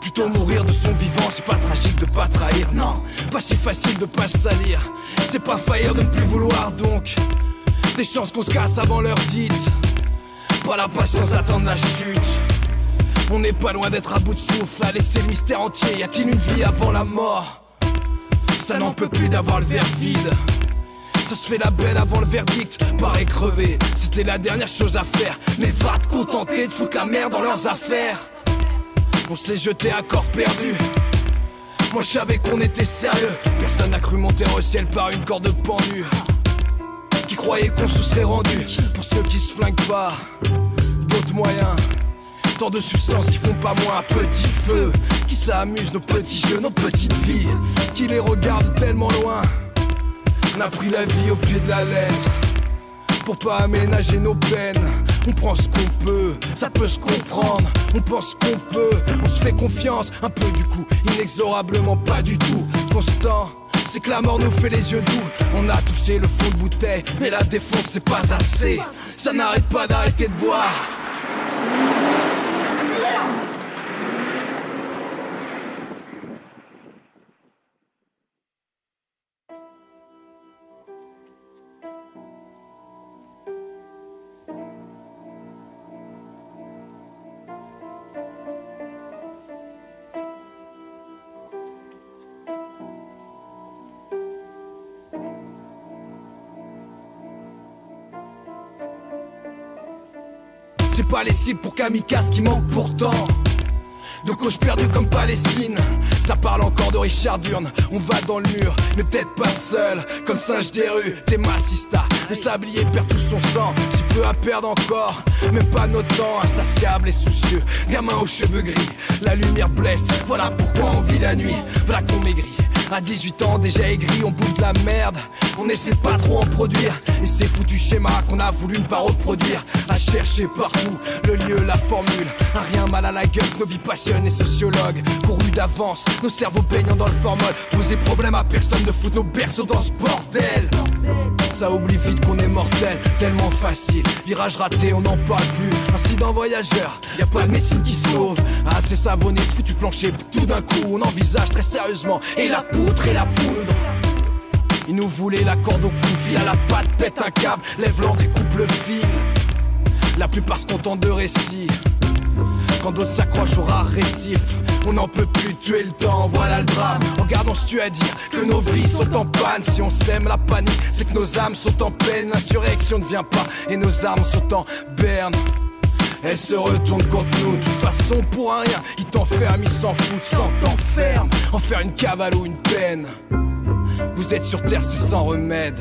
Plutôt mourir de son vivant, c'est pas tragique de pas trahir, non. Pas si facile de pas salir. C'est pas faillir de ne plus vouloir donc. Des chances qu'on se casse avant l'heure dite. Pas la patience d'attendre la chute. On n'est pas loin d'être à bout de souffle, à laisser le mystère entier. Y a-t-il une vie avant la mort? Ça n'en peut plus d'avoir le verre vide. Ça se fait la belle avant le verdict, paraît crevé. C'était la dernière chose à faire. Mais va te contenter de foutre la merde dans leurs affaires. On s'est jeté à corps perdu. Moi je savais qu'on était sérieux. Personne n'a cru monter au ciel par une corde pendue. qui croyaient qu'on se serait rendu. Pour ceux qui se flinguent pas, d'autres moyens. Tant de substances qui font pas moins un petit feu. Qui s'amusent nos petits jeux, nos petites vies. Qui les regardent tellement loin. On a pris la vie au pied de la lettre. Pour pas aménager nos peines. On prend ce qu'on peut, ça peut se comprendre. On pense qu'on peut, on se fait confiance. Un peu du coup, inexorablement pas du tout. Constant c'est que la mort nous fait les yeux doux. On a touché le fond de bouteille, mais la défonce c'est pas assez. Ça n'arrête pas d'arrêter de boire. Pas les cibles pour kamikaze qui manquent pourtant. De causes perdues comme Palestine. Ça parle encore de Richard Durne. On va dans le mur, mais peut-être pas seul. Comme singe des rues, t'es massista. Le sablier perd tout son sang. Si peu à perdre encore, mais pas notre temps. Insatiable et soucieux, gamin aux cheveux gris. La lumière blesse, voilà pourquoi on vit la nuit. Voilà qu'on maigrit. À 18 ans, déjà aigri, on bouffe de la merde. On essaie pas trop en produire. Et c'est foutu schéma qu'on a voulu ne pas reproduire. À chercher partout le lieu, la formule. Rien mal à la gueule, nos vies passionnent sociologues. Couru d'avance, nos cerveaux baignant dans le formol. Poser problème à personne de foutre nos berceaux dans ce bordel. Ça oublie vite qu'on est mortel, tellement facile. Virage raté, on n'en parle plus. Incident voyageur, y a pas de médecine qui sauve. Assez savonné, ce foutu plancher, tout d'un coup, on envisage très sérieusement. Et la poutre et la poudre. Ils nous voulaient la corde au cou, fil à la patte, pète un câble, lève l'angle et coupe le fil. La plupart se contentent de récits. Quand d'autres s'accrochent au rare récif, on n'en peut plus tuer le temps, voilà le drame. Regardons ce tu as dire que nos vies sont en panne. Si on sème la panique, c'est que nos âmes sont en peine. L'insurrection ne vient pas et nos armes sont en berne. Elle se retourne contre nous, de toute façon pour un rien. Ils t'enferment, ils s'en foutent, sans t'enferme. En faire une cavale ou une peine. Vous êtes sur terre, c'est sans remède.